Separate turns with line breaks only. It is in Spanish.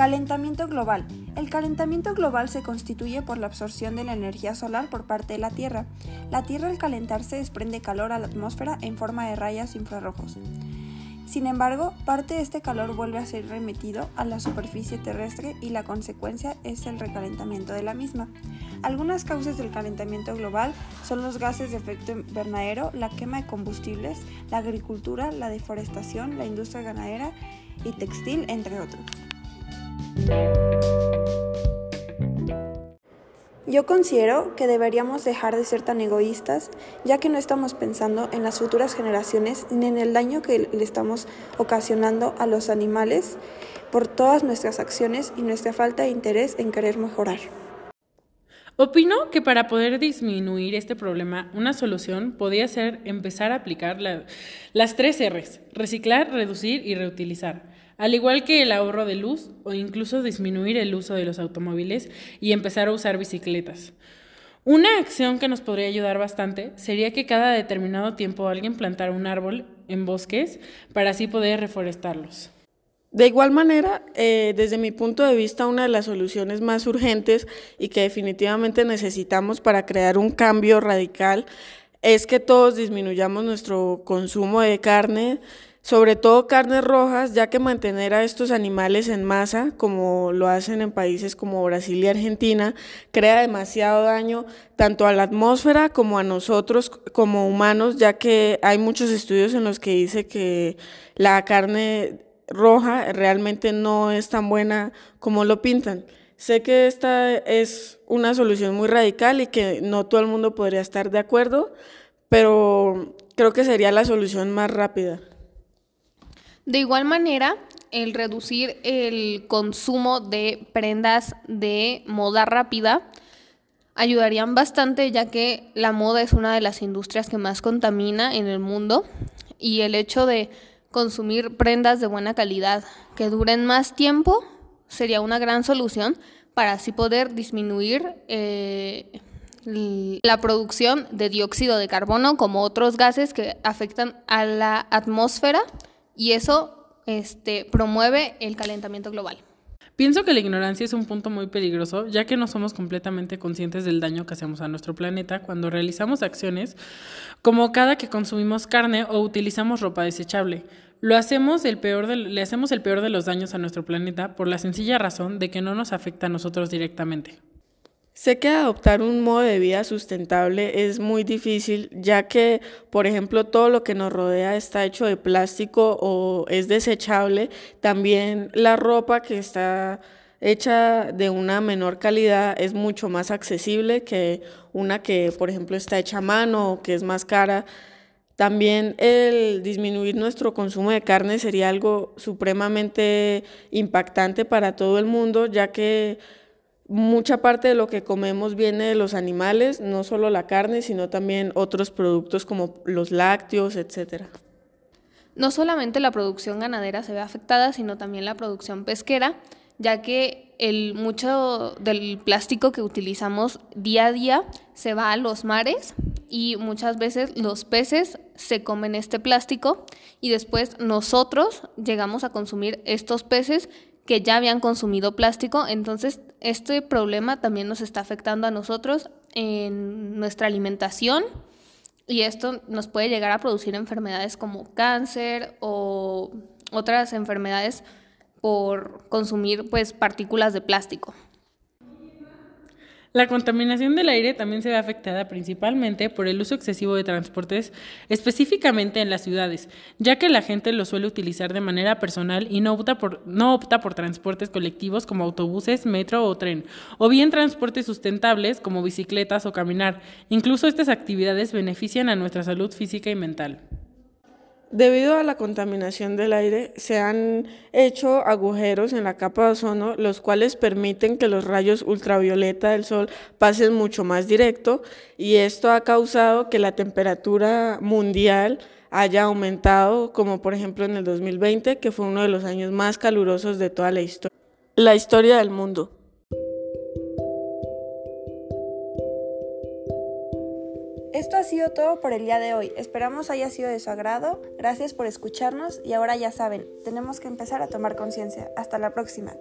Calentamiento global. El calentamiento global se constituye por la absorción de la energía solar por parte de la Tierra. La Tierra al calentarse desprende calor a la atmósfera en forma de rayas infrarrojos. Sin embargo, parte de este calor vuelve a ser remitido a la superficie terrestre y la consecuencia es el recalentamiento de la misma. Algunas causas del calentamiento global son los gases de efecto invernadero, la quema de combustibles, la agricultura, la deforestación, la industria ganadera y textil, entre otros. Yo considero que deberíamos dejar de ser tan egoístas, ya que no estamos pensando en las futuras generaciones ni en el daño que le estamos ocasionando a los animales por todas nuestras acciones y nuestra falta de interés en querer mejorar.
Opino que para poder disminuir este problema, una solución podría ser empezar a aplicar las tres R's, reciclar, reducir y reutilizar al igual que el ahorro de luz o incluso disminuir el uso de los automóviles y empezar a usar bicicletas. Una acción que nos podría ayudar bastante sería que cada determinado tiempo alguien plantara un árbol en bosques para así poder reforestarlos.
De igual manera, eh, desde mi punto de vista, una de las soluciones más urgentes y que definitivamente necesitamos para crear un cambio radical es que todos disminuyamos nuestro consumo de carne, sobre todo carnes rojas, ya que mantener a estos animales en masa, como lo hacen en países como Brasil y Argentina, crea demasiado daño tanto a la atmósfera como a nosotros como humanos, ya que hay muchos estudios en los que dice que la carne roja realmente no es tan buena como lo pintan. Sé que esta es una solución muy radical y que no todo el mundo podría estar de acuerdo, pero creo que sería la solución más rápida.
De igual manera, el reducir el consumo de prendas de moda rápida ayudarían bastante ya que la moda es una de las industrias que más contamina en el mundo y el hecho de consumir prendas de buena calidad que duren más tiempo sería una gran solución para así poder disminuir eh, la producción de dióxido de carbono como otros gases que afectan a la atmósfera y eso este, promueve el calentamiento global.
Pienso que la ignorancia es un punto muy peligroso, ya que no somos completamente conscientes del daño que hacemos a nuestro planeta cuando realizamos acciones como cada que consumimos carne o utilizamos ropa desechable. Lo hacemos el peor le hacemos el peor de los daños a nuestro planeta por la sencilla razón de que no nos afecta a nosotros directamente.
Sé que adoptar un modo de vida sustentable es muy difícil, ya que, por ejemplo, todo lo que nos rodea está hecho de plástico o es desechable. También la ropa que está hecha de una menor calidad es mucho más accesible que una que, por ejemplo, está hecha a mano o que es más cara. También el disminuir nuestro consumo de carne sería algo supremamente impactante para todo el mundo, ya que mucha parte de lo que comemos viene de los animales, no solo la carne, sino también otros productos como los lácteos, etc.
No solamente la producción ganadera se ve afectada, sino también la producción pesquera, ya que el, mucho del plástico que utilizamos día a día se va a los mares y muchas veces los peces se comen este plástico y después nosotros llegamos a consumir estos peces que ya habían consumido plástico, entonces este problema también nos está afectando a nosotros en nuestra alimentación y esto nos puede llegar a producir enfermedades como cáncer o otras enfermedades por consumir pues partículas de plástico.
La contaminación del aire también se ve afectada principalmente por el uso excesivo de transportes, específicamente en las ciudades, ya que la gente lo suele utilizar de manera personal y no opta por, no opta por transportes colectivos como autobuses, metro o tren, o bien transportes sustentables como bicicletas o caminar. Incluso estas actividades benefician a nuestra salud física y mental.
Debido a la contaminación del aire, se han hecho agujeros en la capa de ozono, los cuales permiten que los rayos ultravioleta del sol pasen mucho más directo y esto ha causado que la temperatura mundial haya aumentado, como por ejemplo en el 2020, que fue uno de los años más calurosos de toda la historia, la historia del mundo.
Sido todo por el día de hoy. Esperamos haya sido de su agrado. Gracias por escucharnos y ahora ya saben, tenemos que empezar a tomar conciencia. Hasta la próxima.